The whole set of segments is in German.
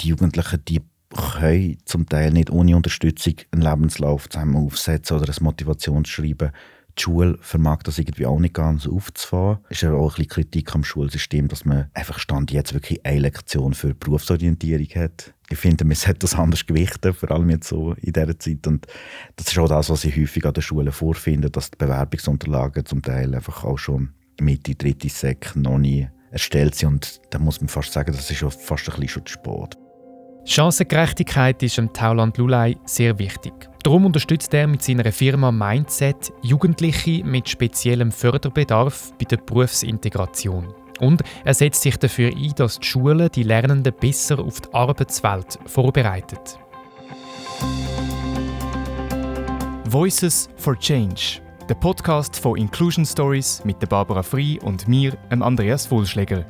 die Jugendlichen, die können zum Teil nicht ohne Unterstützung einen Lebenslauf zusammen aufsetzen oder ein Motivationsschreiben. Die Schule vermag das irgendwie auch nicht ganz aufzufahren. Es ist ja auch ein bisschen Kritik am Schulsystem, dass man einfach Stand jetzt wirklich eine Lektion für Berufsorientierung hat. Ich finde, man sollte das anders gewichten, vor allem jetzt so in dieser Zeit. Und das ist auch das, was ich häufig an den Schulen vorfinde, dass die Bewerbungsunterlagen zum Teil einfach auch schon Mitte, dritte Sek noch nie erstellt sind. Und da muss man fast sagen, das ist schon fast ein bisschen schon zu Chancengerechtigkeit ist im Tauland Lulay sehr wichtig. Darum unterstützt er mit seiner Firma Mindset Jugendliche mit speziellem Förderbedarf bei der Berufsintegration. Und er setzt sich dafür ein, dass die Schulen die Lernenden besser auf die Arbeitswelt vorbereitet. Voices for Change, der Podcast von Inclusion Stories mit Barbara Frei und mir, Andreas Wohlschläger.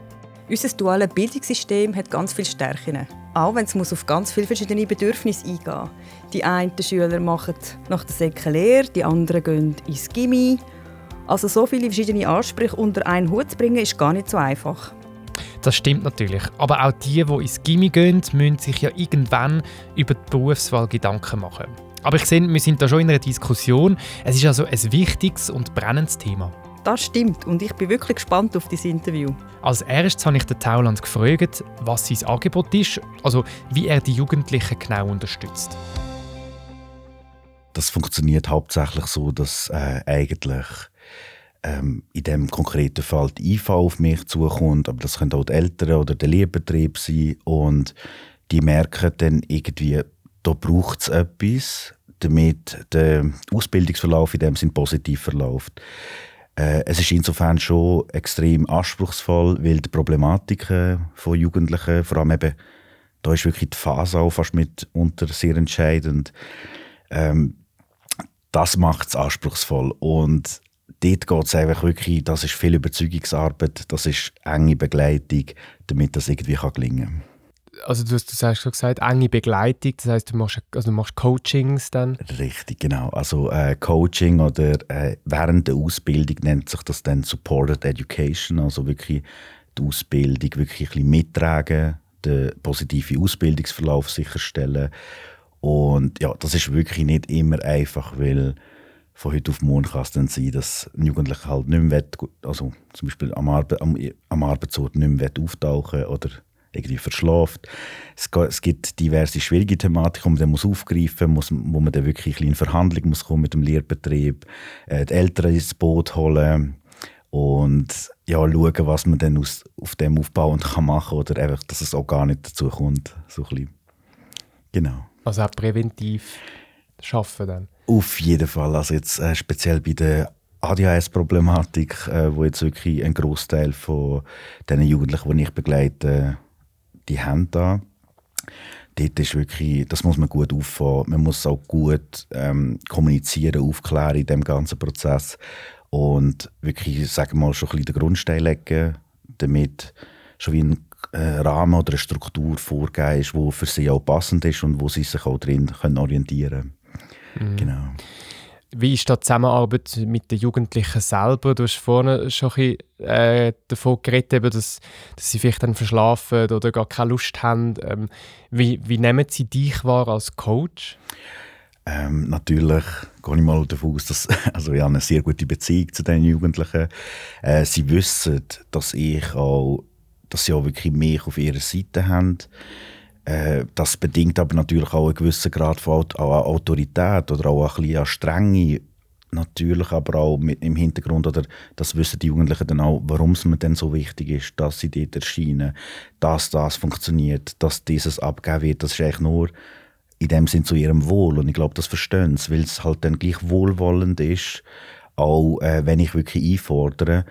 Unser duales Bildungssystem hat ganz viele Stärken. Auch wenn es auf ganz viele verschiedene Bedürfnisse eingehen muss. Die einen Schüler machen nach der Säcke Lehre, die anderen gehen ins Gimmi. Also so viele verschiedene Ansprüche unter einen Hut zu bringen, ist gar nicht so einfach. Das stimmt natürlich. Aber auch die, die ins Gimmi gehen, müssen sich ja irgendwann über die Berufswahl Gedanken machen. Aber ich sehe, wir sind da schon in einer Diskussion. Es ist also ein wichtiges und brennendes Thema. Das stimmt und ich bin wirklich gespannt auf dieses Interview. Als erstes habe ich den Tauland gefragt, was sein Angebot ist, also wie er die Jugendlichen genau unterstützt. Das funktioniert hauptsächlich so, dass äh, eigentlich ähm, in dem konkreten Fall die IV auf mich zukommt, aber das können auch die Eltern oder der Lehrbetrieb sein und die merken dann irgendwie, da braucht es etwas, damit der Ausbildungsverlauf in dem Sinn positiv verläuft. Äh, es ist insofern schon extrem anspruchsvoll, weil die Problematiken von Jugendlichen, vor allem eben, da ist wirklich die Phase auch fast mitunter sehr entscheidend. Ähm, das macht es anspruchsvoll und dort geht es einfach wirklich, das ist viel Überzeugungsarbeit, das ist enge Begleitung, damit das irgendwie kann gelingen kann also du hast, du hast schon gesagt, enge Begleitung, das heißt, du machst, also du machst Coachings dann? Richtig, genau. Also äh, Coaching oder äh, während der Ausbildung nennt sich das dann Supported Education, also wirklich die Ausbildung wirklich ein mittragen, den positiven Ausbildungsverlauf sicherstellen und ja, das ist wirklich nicht immer einfach, weil von heute auf morgen kann es dann sein, dass ein Jugendlicher halt nicht mehr will, also zum Beispiel am, Arbe am, am Arbeitsort nicht mehr auftauchen oder irgendwie verschlaft. Es, gibt diverse schwierige Thematiken, die man dann muss aufgreifen muss, wo man dann wirklich in Verhandlung muss kommen mit dem Lehrbetrieb, äh, die Eltern ins Boot holen und ja, schauen, was man dann aus, auf dem aufbauen kann machen oder einfach, dass es auch gar nicht dazu kommt. So ein Genau. Also auch präventiv schaffen dann? Auf jeden Fall. Also jetzt äh, speziell bei der ADHS-Problematik, äh, wo jetzt wirklich ein Großteil von den Jugendlichen, die ich begleite, die haben da. Dort ist wirklich, das muss man gut auffahren. Man muss auch gut ähm, kommunizieren, aufklären in dem ganzen Prozess und wirklich, sagen wir mal, schon ein bisschen den Grundstein legen, damit schon wie ein äh, Rahmen oder eine Struktur vorgegeben ist, die für sie auch passend ist und wo sie sich auch drin können orientieren können. Mhm. Genau. Wie ist die Zusammenarbeit mit den Jugendlichen selber? Du hast vorhin schon ein bisschen, äh, davon geredet, dass, dass sie vielleicht dann verschlafen oder gar keine Lust haben. Ähm, wie, wie nehmen sie dich wahr als Coach? Ähm, natürlich gehe ich mal davon aus, dass also ich eine sehr gute Beziehung zu den Jugendlichen. Äh, sie wissen, dass ich auch, dass sie auch wirklich mich auf ihrer Seite haben. Äh, das bedingt aber natürlich auch einen gewissen Grad von Autorität oder auch ein bisschen an Strenge. Natürlich aber auch mit im Hintergrund, oder das wissen die Jugendlichen dann auch, warum es mir denn so wichtig ist, dass sie dort erscheinen, dass das funktioniert, dass dieses abgegeben wird. Das ist eigentlich nur in dem Sinn zu ihrem Wohl. Und ich glaube, das verstehen sie, weil es halt dann gleich wohlwollend ist, auch äh, wenn ich wirklich einfordere,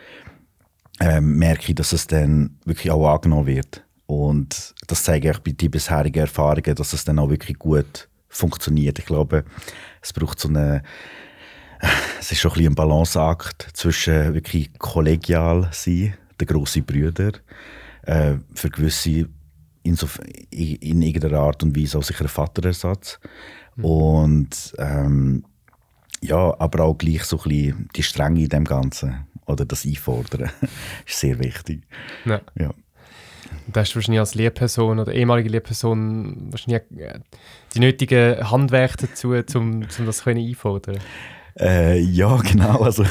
äh, merke ich, dass es dann wirklich auch angenommen wird. Und das zeige ich bei den bisherigen Erfahrungen, dass es dann auch wirklich gut funktioniert. Ich glaube, es braucht so eine, es ist schon ein, bisschen ein Balanceakt zwischen wirklich kollegial sein, der grossen Brüder, äh, für gewisse in, so, in, in, irgendeiner Art und Weise auch sicher ein Vaterersatz. Mhm. Und ähm, ja, aber auch gleich so ein bisschen die Strenge in dem Ganzen oder das Einfordern ist sehr wichtig. Ja. ja. Da hast du wahrscheinlich als Lehrperson oder ehemalige Lehrperson wahrscheinlich äh, die nötigen Handwerke dazu, um, um das können einfordern äh, ja, genau. Also,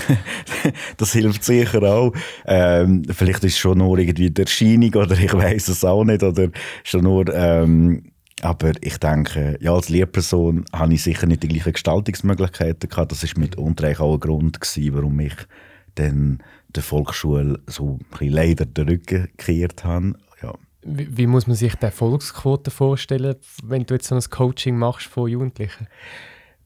das hilft sicher auch. Ähm, vielleicht ist es schon nur irgendwie die Erscheinung oder ich weiß es auch nicht. Oder schon nur, ähm, aber ich denke, ja, als Lehrperson habe ich sicher nicht die gleichen Gestaltungsmöglichkeiten gehabt. Das war mitunter auch ein Grund, gewesen, warum ich dann der Volksschule so ein bisschen leider den Rücken gekehrt habe. Ja. Wie, wie, muss man sich die Erfolgsquote vorstellen, wenn du jetzt so ein Coaching machst von Jugendlichen?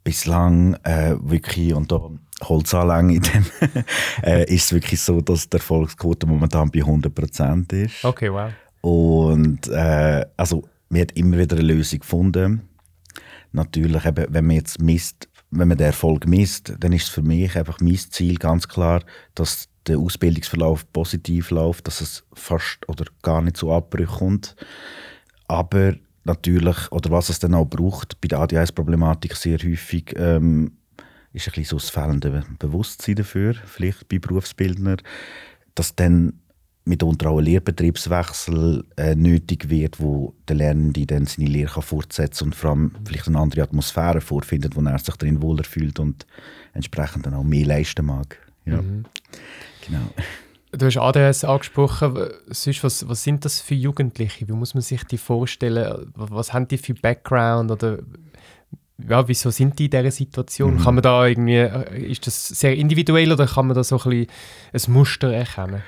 Bislang äh, wirklich, und da Holzanlänge in dem, äh, ist es wirklich so, dass die Erfolgsquote momentan bei 100% ist. Okay, wow. Und äh, also, man hat immer wieder eine Lösung gefunden. Natürlich, eben, wenn man jetzt misst, wenn man den Erfolg misst, dann ist es für mich einfach mein Ziel ganz klar, dass der Ausbildungsverlauf positiv läuft, dass es fast oder gar nicht zu Abbrüchen kommt. Aber natürlich, oder was es dann auch braucht, bei der ADHS-Problematik sehr häufig, ähm, ist ein bisschen so das fehlende Bewusstsein dafür, vielleicht bei Berufsbildnern, dass dann mitunter auch ein Lehrbetriebswechsel äh, nötig wird, wo der Lernende dann seine Lehre kann fortsetzen und vor allem vielleicht eine andere Atmosphäre vorfindet, wo er sich darin wohler fühlt und entsprechend dann auch mehr leisten mag. Ja. Mhm. Genau. Du hast ADS angesprochen. Sonst, was, was sind das für Jugendliche? Wie muss man sich die vorstellen? Was haben die für Background? Oder ja, wieso sind die in dieser Situation? Mhm. Kann man da irgendwie, ist das sehr individuell oder kann man da so ein, bisschen ein Muster erkennen?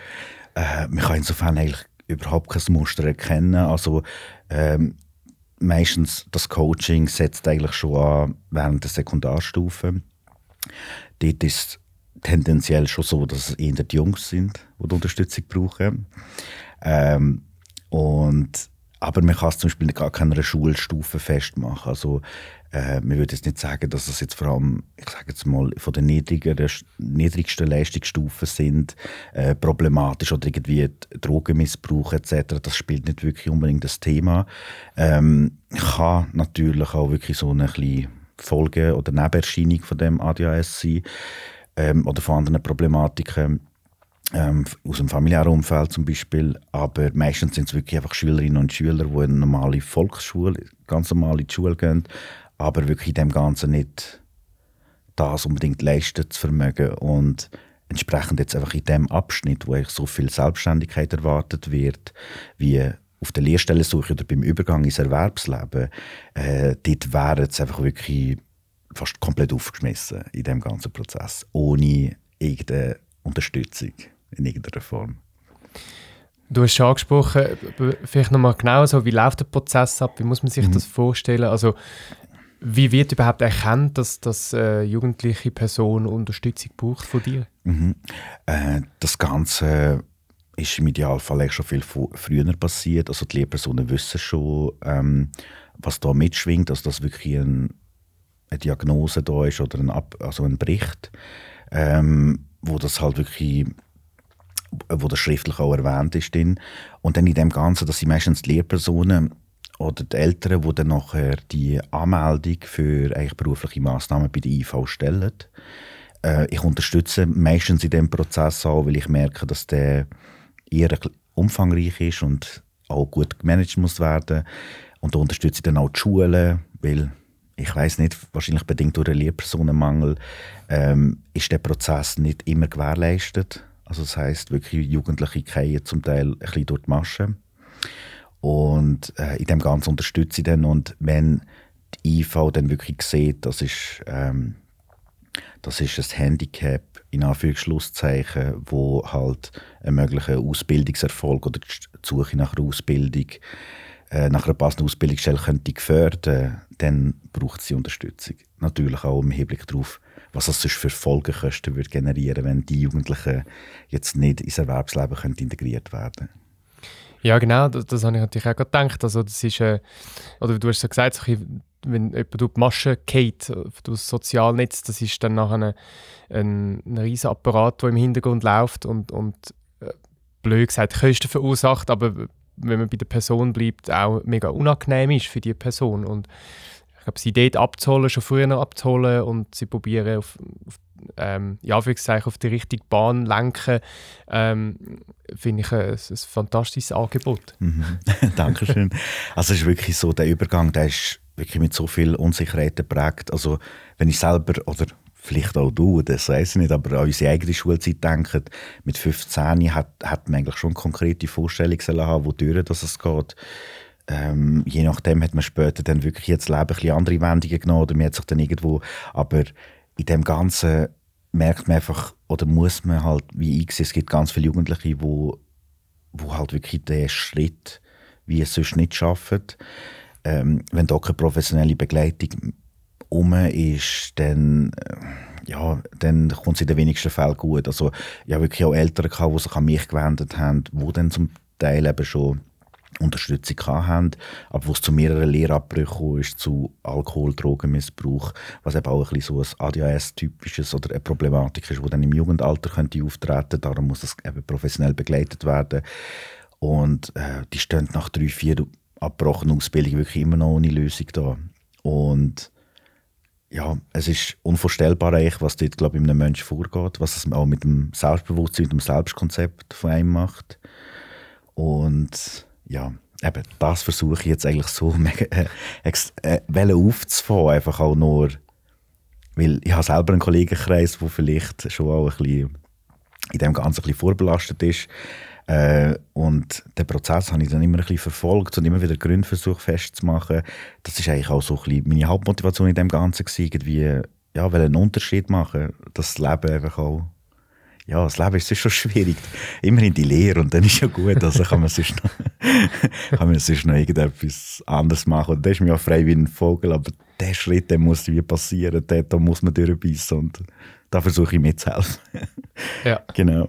Äh, man kann insofern eigentlich überhaupt kein Muster erkennen. Also ähm, meistens das Coaching setzt eigentlich schon an während der Sekundarstufe. Dort ist tendenziell schon so, dass es eher die Jungs sind, die, die Unterstützung brauchen. Ähm, und, aber man kann es zum Beispiel gar keiner Schulstufe festmachen. Also, äh, man würde jetzt nicht sagen, dass es jetzt vor allem, ich sage jetzt mal, von den niedrigeren, niedrigsten Leistungsstufen sind, äh, problematisch oder irgendwie Drogenmissbrauch etc. Das spielt nicht wirklich unbedingt das Thema. Ähm, kann natürlich auch wirklich so eine Folge oder Nebenerscheinung von dem ADHS sein ähm, oder von anderen Problematiken ähm, aus dem familiären Umfeld zum Beispiel. Aber meistens sind es wirklich einfach Schülerinnen und Schüler, die in eine normale Volksschule, ganz normal in die Schule gehen, aber wirklich in dem Ganzen nicht das unbedingt leisten zu vermögen und entsprechend jetzt einfach in dem Abschnitt, wo so viel Selbstständigkeit erwartet wird, wie auf der Lehrstellensuche oder beim Übergang ins Erwerbsleben, äh, dort wären es einfach wirklich fast komplett aufgeschmissen in dem ganzen Prozess, ohne irgendeine Unterstützung in irgendeiner Form. Du hast schon angesprochen, vielleicht nochmal genau so, wie läuft der Prozess ab, wie muss man sich mhm. das vorstellen? Also wie wird überhaupt erkannt, dass das äh, jugendliche Person Unterstützung braucht von dir? Mhm. Äh, das Ganze ist im Idealfall schon viel früher passiert. Also die Lehrpersonen wissen schon, ähm, was da mitschwingt, also dass wirklich ein eine Diagnose da ist oder ein, Ab also ein Bericht, ähm, wo das halt wirklich wo das schriftlich auch erwähnt ist. Drin. Und dann in dem Ganzen, dass sie meistens die Lehrpersonen oder die Eltern, die dann nachher die Anmeldung für eigentlich berufliche Massnahmen bei der IV stellen. Äh, ich unterstütze meistens in dem Prozess auch, weil ich merke, dass der eher umfangreich ist und auch gut gemanagt muss werden. Und da unterstütze ich dann auch die Schulen, weil ich weiß nicht, wahrscheinlich bedingt durch den Lehrpersonenmangel, ähm, ist der Prozess nicht immer gewährleistet. Also das heißt wirklich Jugendliche fallen zum Teil ein bisschen durch die Masche. Und äh, in dem Ganzen unterstütze ich dann. Und wenn die IV dann wirklich sieht, das ist, ähm, das ist ein Handicap, in Anführungsschlusszeichen, wo halt einen möglichen Ausbildungserfolg oder die Suche nach einer Ausbildung äh, nach einer passenden Ausbildungsstelle könnte gefördert dann braucht sie Unterstützung. Natürlich auch im Hinblick darauf, was das sonst für Folgekosten würde generieren wenn die Jugendlichen jetzt nicht ins Erwerbsleben können integriert werden Ja, genau, das, das habe ich natürlich auch gedacht. Also das ist, äh, oder du hast ja gesagt, so wenn jemand durch die Masche geht, durch das Sozialnetz, das ist dann nachher ein, ein, ein riesiger Apparat, der im Hintergrund läuft und, und äh, blöd gesagt Kosten verursacht, aber wenn man bei der Person bleibt, auch mega unangenehm ist für die Person. Und ich glaube, sie dort abzuholen, schon früher noch abzuholen und sie probieren auf, auf ähm, ja, auf die richtige Bahn lenken, ähm, finde ich ein, ein, fantastisches Angebot. Mhm. Dankeschön. Also es ist wirklich so, der Übergang, der ist wirklich mit so viel Unsicherheit geprägt. Also wenn ich selber, oder vielleicht auch du, das weiß ich nicht, aber an unsere eigene Schulzeit denken, mit 15 hat, hat man eigentlich schon konkrete Vorstellungen haben, wodurch das es geht. Ähm, je nachdem hat man später dann wirklich jetzt Leben ein bisschen andere Wendungen genommen oder man hat sich dann irgendwo, aber in dem Ganzen merkt man einfach, oder muss man halt, wie ich sehe, es gibt ganz viele Jugendliche, wo, wo halt wirklich den Schritt, wie es sonst nicht schaffen. Ähm, wenn da keine professionelle Begleitung um ist, dann, äh, ja, dann kommt es in den wenigsten Fällen gut. Also, ja, wirklich auch Eltern gehabt, die sich an mich gewendet haben, die dann zum Teil eben schon Unterstützung haben, aber wo es zu mehreren Lehrabbrüchen ist, zu Alkohol-, Drogenmissbrauch, was eben auch ein bisschen so ein ADHS-typisches oder eine Problematik ist, die dann im Jugendalter könnte auftreten darum muss es eben professionell begleitet werden. Und äh, die stehen nach drei, vier abgebrochenen Ausbildungen wirklich immer noch ohne Lösung da. Und ja, es ist unvorstellbar, was dort, glaube ich, in einem Menschen vorgeht, was es auch mit dem Selbstbewusstsein, mit dem Selbstkonzept von einem macht. Und ja, eben, das versuche ich jetzt eigentlich so mega, äh, äh, aufzufahren, einfach auch nur, weil ich habe selber einen Kollegenkreis, der vielleicht schon auch ein bisschen in dem Ganzen ein bisschen vorbelastet ist. Äh, und den Prozess habe ich dann immer ein bisschen verfolgt und immer wieder Gründe versucht festzumachen. Das ist eigentlich auch so ein bisschen meine Hauptmotivation in dem Ganzen gewesen, irgendwie, ja, einen Unterschied machen, dass das Leben einfach auch ja, das Leben ist schon schwierig. Immerhin die Lehre und dann ist ja gut. Also kann man sonst noch, kann man sonst noch irgendetwas anderes machen. Und das ist mir ja frei wie ein Vogel, aber der Schritt, der muss wie passieren. Der, da muss man durchbeissen und da versuche ich mitzuhelfen. ja. Genau.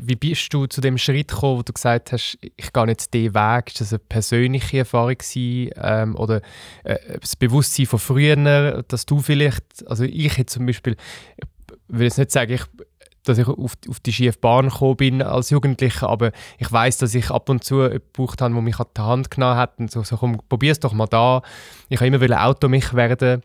Wie bist du zu dem Schritt gekommen, wo du gesagt hast, ich gehe jetzt diesen Weg? Ist das eine persönliche Erfahrung gewesen, ähm, oder äh, das Bewusstsein von früher, dass du vielleicht, also ich hätte zum Beispiel, ich will jetzt nicht sagen, ich dass ich auf, auf die schiefe Bahn gekommen bin als Jugendlicher, aber ich weiß, dass ich ab und zu gebraucht habe, der mich an die Hand genommen hat und so, so komm, probier's doch mal da. Ich habe immer Auto mich werden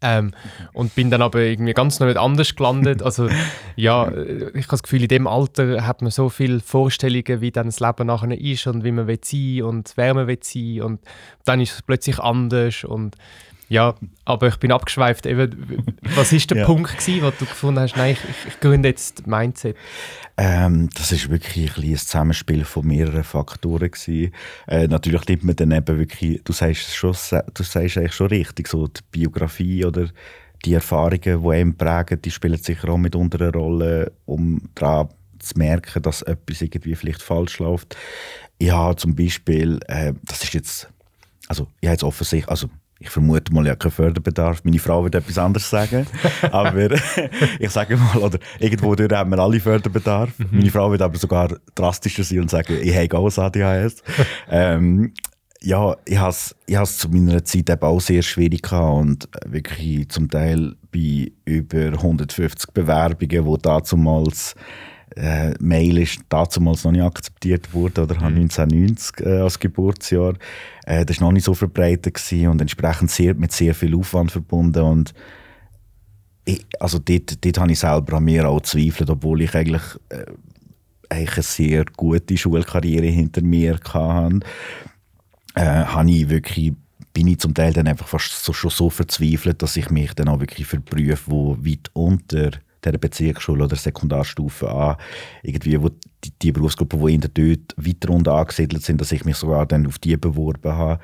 ähm, und bin dann aber irgendwie ganz noch nicht anders gelandet. Also ja, ich habe das Gefühl, in dem Alter hat man so viele Vorstellungen, wie dann das Leben nachher ist und wie man will sein und wer man will sein und dann ist es plötzlich anders und ja, aber ich bin abgeschweift. Eben, was ist der ja. Punkt gewesen, wo du gefunden hast, nein, ich, ich gründe jetzt Mindset? Ähm, das ist wirklich ein, ein Zusammenspiel von mehreren Faktoren gewesen. Äh, natürlich nimmt man dann eben wirklich, du sagst schon, du sagst eigentlich schon richtig, so die Biografie oder die Erfahrungen, die einem prägen, die spielen sicher auch mit unter eine Rolle, um daran zu merken, dass etwas irgendwie vielleicht falsch läuft. Ja, zum Beispiel, äh, das ist jetzt, also ich habe jetzt offensichtlich, also ich vermute mal, ja keinen Förderbedarf. Meine Frau wird etwas anderes sagen. aber ich sage mal, oder irgendwo durch haben wir alle Förderbedarf. Mhm. Meine Frau wird aber sogar drastischer sein und sagen, ich habe auch ADHS. ähm, ja, ich habe es ich zu meiner Zeit eben auch sehr schwierig gehabt und wirklich zum Teil bei über 150 Bewerbungen, die damals äh, Mail ist damals noch nicht akzeptiert worden oder mhm. 1990 äh, als Geburtsjahr. Äh, das war noch nicht so verbreitet gewesen und entsprechend sehr, mit sehr viel Aufwand verbunden und ich, also dort, dort habe ich selber an mir auch gezweifelt, obwohl ich eigentlich, äh, eigentlich eine sehr gute Schulkarriere hinter mir hatte, äh, habe ich wirklich bin ich zum Teil dann einfach fast so, schon so verzweifelt, dass ich mich dann auch wirklich für Berufe, die weit unter der Bezirksschule oder Sekundarstufe an, irgendwie, wo die, die Berufsgruppen, die in der dort weiter unten angesiedelt sind, dass ich mich sogar dann auf die beworben habe.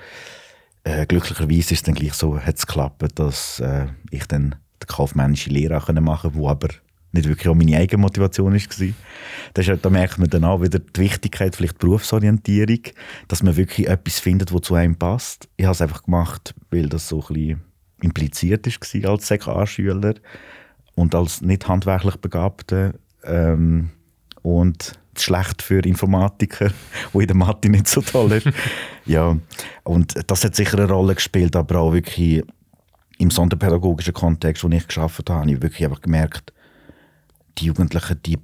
Äh, glücklicherweise ist dann gleich so, hat es geklappt, dass äh, ich dann die kaufmännische Lehre machen konnte, wo aber nicht wirklich auch meine eigene Motivation war. Ist, da merkt man dann auch wieder die Wichtigkeit, vielleicht Berufsorientierung, dass man wirklich etwas findet, was zu einem passt. Ich habe es einfach gemacht, weil das so ein bisschen impliziert war als SEK-Schüler und als nicht handwerklich Begabter ähm, und schlecht für Informatiker, wo in der Mathe nicht so toll ist. ja, und das hat sicher eine Rolle gespielt, aber auch wirklich im sonderpädagogischen Kontext, wo ich geschafft habe, habe ich wirklich einfach gemerkt, die Jugendlichen, die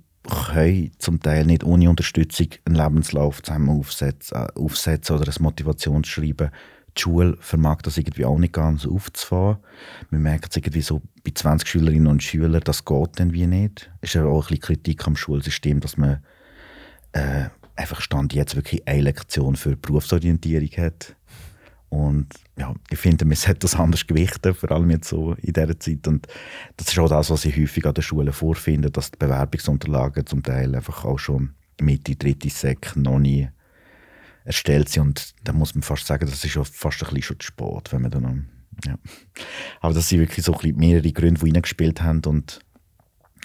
können zum Teil nicht ohne Unterstützung einen Lebenslauf zusammen aufsetzen, äh, aufsetzen oder ein Motivationsschreiben die Schule vermag das irgendwie auch nicht ganz aufzufahren. Man merkt es irgendwie so bei 20 Schülerinnen und Schülern, das geht dann wie nicht. Es ist ja auch ein bisschen Kritik am Schulsystem, dass man äh, einfach Stand jetzt wirklich eine Lektion für Berufsorientierung hat. Und ja, ich finde, man sollte das anders gewichten, vor allem jetzt so in dieser Zeit. Und das ist auch das, was ich häufig an den Schulen vorfinde, dass die Bewerbungsunterlagen zum Teil einfach auch schon Mitte, dritte Sek noch nie erstellt sind. Und da muss man fast sagen, das ist schon fast ein bisschen schon spät, wenn man dann ja. Aber das sind wirklich so ein bisschen mehrere Gründe, die reingespielt haben und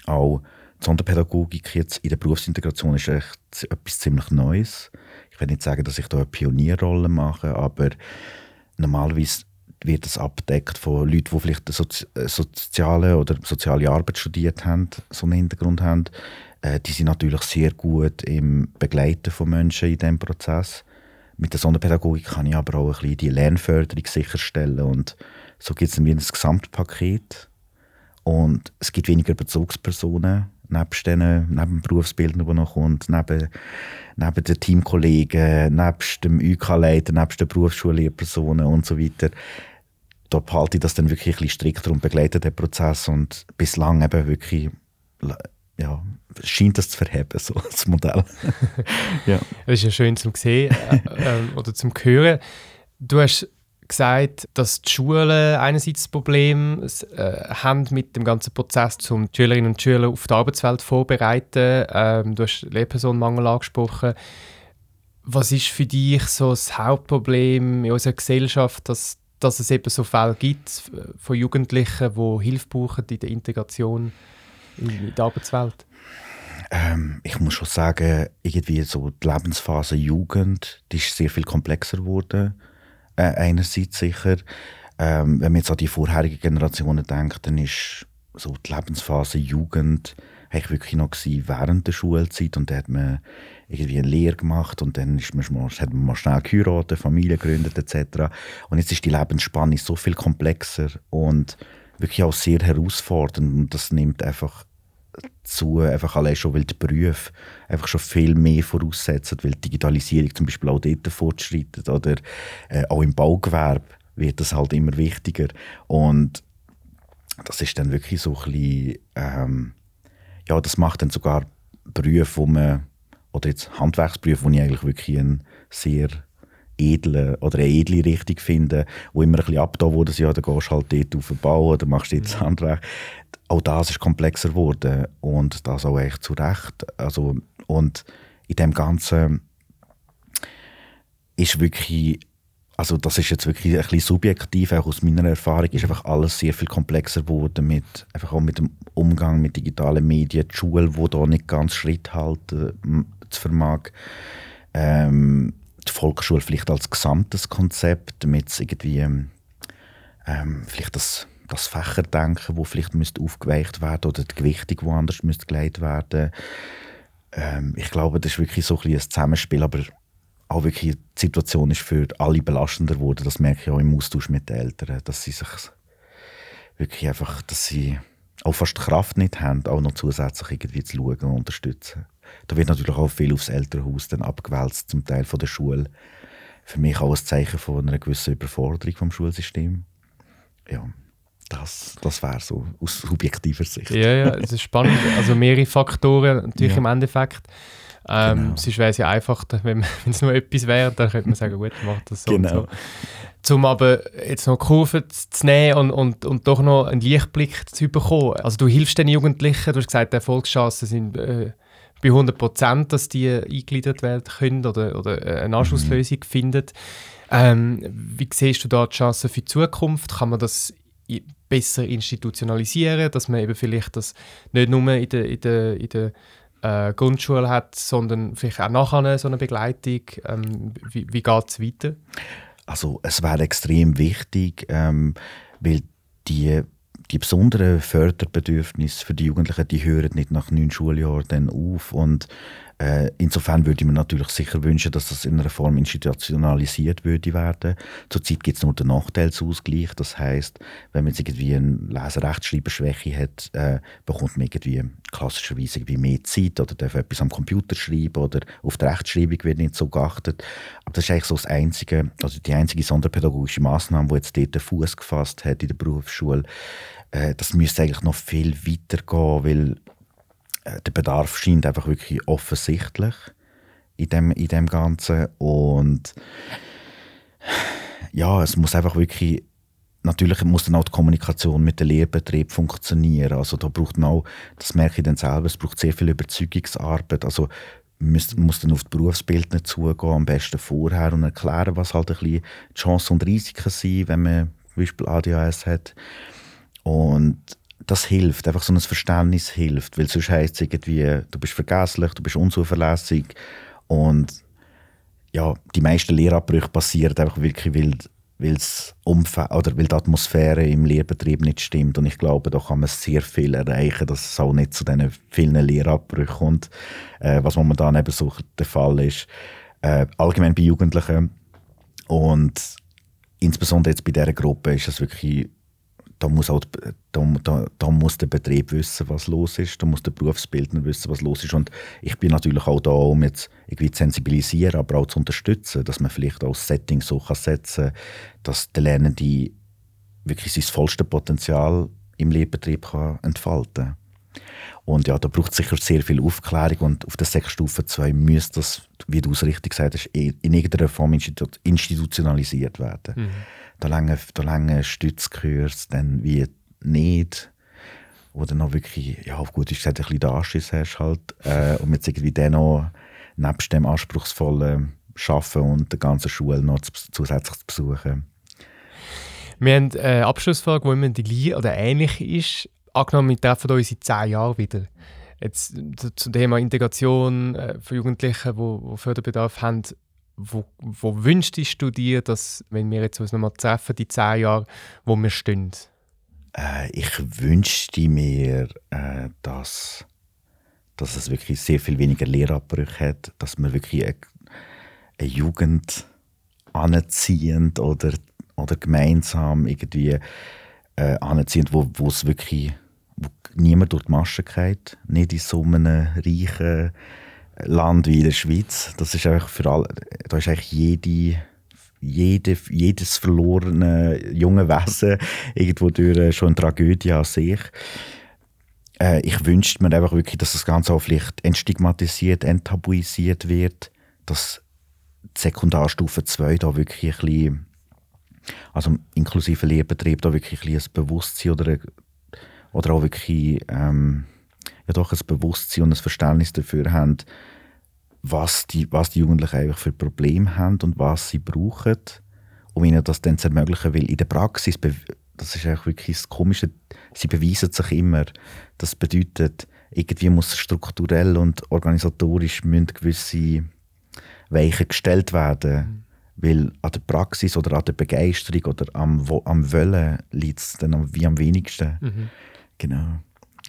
auch die Sonderpädagogik jetzt in der Berufsintegration ist echt etwas ziemlich Neues. Ich will nicht sagen, dass ich da eine Pionierrolle mache, aber normalerweise wird das abdeckt von Leuten, die vielleicht Sozi äh, soziale oder soziale Arbeit studiert haben, so einen Hintergrund haben. Äh, die sind natürlich sehr gut im Begleiten von Menschen in diesem Prozess. Mit der Sonderpädagogik kann ich aber auch ein bisschen die Lernförderung sicherstellen und so gibt es dann wieder ein Gesamtpaket und es gibt weniger Bezugspersonen nebst denen, neben dem Berufsbildner, der noch kommt, neben, neben den Teamkollegen, nebst dem UK-Leiter, nebst den Berufsschullehrpersonen und so weiter. Da behalte ich das dann wirklich ein bisschen strikter und begleite den Prozess und bislang eben wirklich ja, scheint das zu verheben, so das Modell. ja. Das ist ja schön zum sehen äh, äh, oder zum hören. Du hast gesagt, dass die Schulen einerseits das Problem äh, haben mit dem ganzen Prozess, um die Schülerinnen und Schüler auf die Arbeitswelt vorzubereiten. Ähm, du hast Lehrpersonenmangel angesprochen. Was ist für dich so das Hauptproblem in unserer Gesellschaft, dass, dass es eben so Fälle gibt von Jugendlichen, die Hilfe brauchen in der Integration in die Arbeitswelt? Ähm, ich muss schon sagen, irgendwie so die Lebensphase Jugend, die ist sehr viel komplexer geworden äh, einerseits sicher. Ähm, wenn man jetzt an die vorherigen Generationen denkt, dann ist so die Lebensphase Jugend eigentlich wirklich noch während der Schulzeit und da hat man irgendwie eine Lehre gemacht und dann ist man, hat man mal schnell geheiratet, Familie gegründet etc. Und jetzt ist die Lebensspanne so viel komplexer und wirklich auch sehr herausfordernd und das nimmt einfach zu, einfach allein schon, weil die Berufe einfach schon viel mehr voraussetzen, weil die Digitalisierung zum Beispiel auch dort fortschreitet oder äh, auch im Baugewerbe wird das halt immer wichtiger und das ist dann wirklich so ein bisschen, ähm, ja, das macht dann sogar Berufe, wo man, oder jetzt Handwerksberufe, wo ich eigentlich wirklich ein sehr edle oder eine edle Richtung finde, wo immer ein bisschen abgetan wurde, ja, dann gehst du halt dort auf den Bau oder machst jetzt mhm. Handwerk. Auch das ist komplexer geworden und das auch echt zu Recht. Also, und in dem Ganzen ist wirklich, also das ist jetzt wirklich ein bisschen subjektiv, auch aus meiner Erfahrung, ist einfach alles sehr viel komplexer geworden mit, einfach auch mit dem Umgang mit digitalen Medien, die Schule, die da nicht ganz Schritt halten zu vermag. Ähm, die Volksschule vielleicht als gesamtes Konzept, es irgendwie ähm, vielleicht das, das Fächerdenken, wo vielleicht müsste aufgeweicht werden oder die Gewichtung woanders müsste gelegt werden. Ähm, ich glaube, das ist wirklich so ein, ein Zusammenspiel, aber auch wirklich die Situation ist für alle belastender geworden. Das merke ich auch im Austausch mit den Eltern, dass sie sich wirklich einfach, dass sie auch fast die Kraft nicht haben, auch noch zusätzlich irgendwie zu schauen und unterstützen. Da wird natürlich auch viel aufs Elternhaus dann abgewälzt, zum Teil von der Schule. Für mich auch ein Zeichen von einer gewissen Überforderung vom Schulsystem. Ja, das, das wäre so aus subjektiver Sicht. Ja, ja, es ist spannend. Also mehrere Faktoren natürlich ja. im Endeffekt. Ähm, genau. Sonst wäre es ja einfach, wenn es nur etwas wäre, dann könnte man sagen, gut, macht das so genau. so. Um aber jetzt noch Kurven zu nehmen und, und, und doch noch einen Lichtblick zu bekommen. Also du hilfst den Jugendlichen, du hast gesagt, die Erfolgschancen sind äh, bei 100 Prozent, dass die eingegliedert werden können oder, oder äh, eine Anschlusslösung mhm. finden. Ähm, wie siehst du da die Chancen für die Zukunft? Kann man das besser institutionalisieren, dass man eben vielleicht das nicht nur in der, in der, in der äh, Grundschule hat, sondern vielleicht auch nachher so eine Begleitung. Ähm, wie wie geht es weiter? Also es wäre extrem wichtig, ähm, weil die die besonderen Förderbedürfnisse für die Jugendlichen, die hören nicht nach neun Schuljahren dann auf und Äh, insofern würde ich mir natürlich sicher wünschen, dass das in einer Form institutionalisiert würde werden. Zurzeit gibt es nur den Nachteilsausgleich. Das heißt, wenn man jetzt irgendwie eine Leserechtschreiberschwäche hat, äh, bekommt man irgendwie klassischerweise irgendwie mehr Zeit oder darf etwas am Computer schreiben oder auf die Rechtschreibung wird nicht so geachtet. Aber das ist eigentlich so das einzige, also die einzige sonderpädagogische Maßnahme, die jetzt dort den Fuß gefasst hat in der Berufsschule. Äh, das müsste eigentlich noch viel weiter gehen, weil der Bedarf scheint einfach wirklich offensichtlich in dem, in dem Ganzen. Und ja, es muss einfach wirklich, natürlich muss dann auch die Kommunikation mit dem Lehrbetrieb funktionieren. Also da braucht man auch, das merke ich dann selber, es braucht sehr viel Überzeugungsarbeit. Also man muss, muss dann auf die Berufsbildner zugehen, am besten vorher und erklären, was halt ein bisschen die Chancen und Risiken sind, wenn man zum Beispiel ADHS hat. Und das hilft, einfach so ein Verständnis hilft, weil sonst heisst es irgendwie, du bist vergesslich, du bist unzuverlässig und ja, die meisten Lehrabbrüche passieren einfach wirklich, weil, Umfeld, oder weil die Atmosphäre im Lehrbetrieb nicht stimmt und ich glaube, da kann man sehr viel erreichen, dass es auch nicht zu diesen vielen Lehrabbrüchen kommt, äh, was momentan eben so der Fall ist, äh, allgemein bei Jugendlichen und insbesondere jetzt bei dieser Gruppe ist es wirklich da muss, auch, da, da, da, muss der Betrieb wissen, was los ist, da muss der Berufsbildner wissen, was los ist. Und ich bin natürlich auch da, um jetzt irgendwie zu sensibilisieren, aber auch zu unterstützen, dass man vielleicht auch Setting so kann setzen kann, dass der Lernende wirklich sein vollstes Potenzial im Lehrbetrieb kann entfalten kann. Und ja, da braucht es sicher sehr viel Aufklärung und auf der Sechsstufe 2 müsste das, wie du es richtig gesagt hast, in irgendeiner Form institutionalisiert werden. Mhm da lange, da lange Stützkurs dann wie nicht. Oder noch wirklich, ja, auf gut ist gesagt, ein bisschen den Anschiss hast halt. Äh, und jetzt irgendwie dann noch nebst dem anspruchsvollen Arbeiten und der ganzen Schule noch zusätzlich zu besuchen. Wir haben eine Abschlussfrage, die immer die gleiche oder ähnlich ist. Angenommen, wir treffen uns in zehn Jahren wieder. Jetzt zum Thema Integration äh, für Jugendliche, die Förderbedarf haben wo, wo wünschst du dir, dass, wenn wir jetzt uns nochmal treffen, die zehn Jahre, wo wir stehen? Äh, ich wünschte mir, äh, dass, dass es wirklich sehr viel weniger Lehrabbrüche hat, dass man wirklich eine, eine Jugend anziehend oder, oder gemeinsam irgendwie äh, anziehend, wo, wo es wirklich wo niemand durch die Maschen geht, nicht in so einem reichen Land wie in der Schweiz. Das ist einfach für alle, da ist eigentlich jede, jede, jedes verlorene junge Wesen irgendwo durch schon eine Tragödie an sich. Äh, ich wünschte mir einfach wirklich, dass das Ganze auch vielleicht entstigmatisiert, enttabuisiert wird, dass die Sekundarstufe 2 da wirklich ein bisschen, also inklusive Lehrbetrieb, da wirklich ein, ein Bewusstsein oder, oder auch wirklich ähm, ja doch ein Bewusstsein und ein Verständnis dafür haben, was die, was die Jugendlichen eigentlich für Probleme haben und was sie brauchen, um ihnen das dann zu ermöglichen. Weil in der Praxis, das ist eigentlich wirklich das Komische, sie beweisen sich immer. Das bedeutet, irgendwie muss strukturell und organisatorisch müssen gewisse Weichen gestellt werden. Mhm. Weil an der Praxis oder an der Begeisterung oder am, am Wollen liegt es dann wie am wenigsten. Mhm. Genau.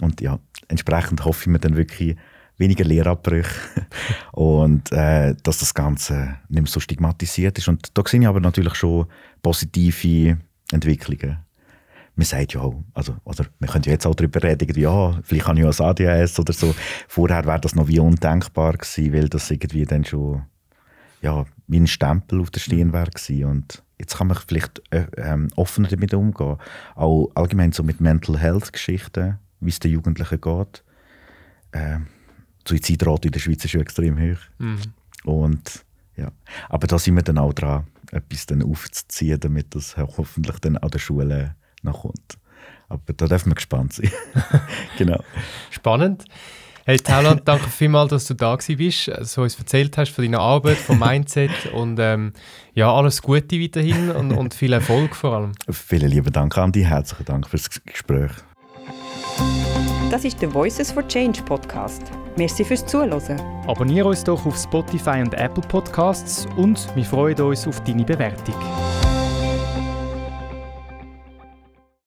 Und ja, entsprechend hoffe ich mir dann wirklich, weniger Lehrabbrüche und äh, dass das Ganze nicht mehr so stigmatisiert ist. Und da sehe ich aber natürlich schon positive Entwicklungen. Man sagt ja auch, also, oder wir können ja jetzt auch darüber reden, ja, vielleicht habe ich ja ein ADHS oder so. Vorher wäre das noch wie undenkbar gewesen, weil das irgendwie dann schon ja, wie ein Stempel auf der Stirn wäre gewesen. Und jetzt kann man vielleicht äh, ähm, offener damit umgehen. Auch allgemein so mit Mental Health Geschichten, wie es den Jugendlichen geht. Äh, die Suizidrate in der Schweiz ist schon extrem hoch. Mhm. Und, ja. Aber da sind wir dann auch dran, etwas dann aufzuziehen, damit das hoffentlich dann an der Schule nachkommt. Aber da dürfen wir gespannt sein. genau. Spannend. Hey Tauland, danke vielmals, dass du da bist, so uns erzählt hast von deiner Arbeit, vom Mindset und ähm, ja, alles Gute weiterhin und, und viel Erfolg vor allem. Vielen lieben Dank, Andi. Herzlichen Dank fürs Gespräch. Das ist der Voices for Change Podcast. Merci fürs Zuhören. Abonniere uns doch auf Spotify und Apple Podcasts und wir freuen uns auf deine Bewertung.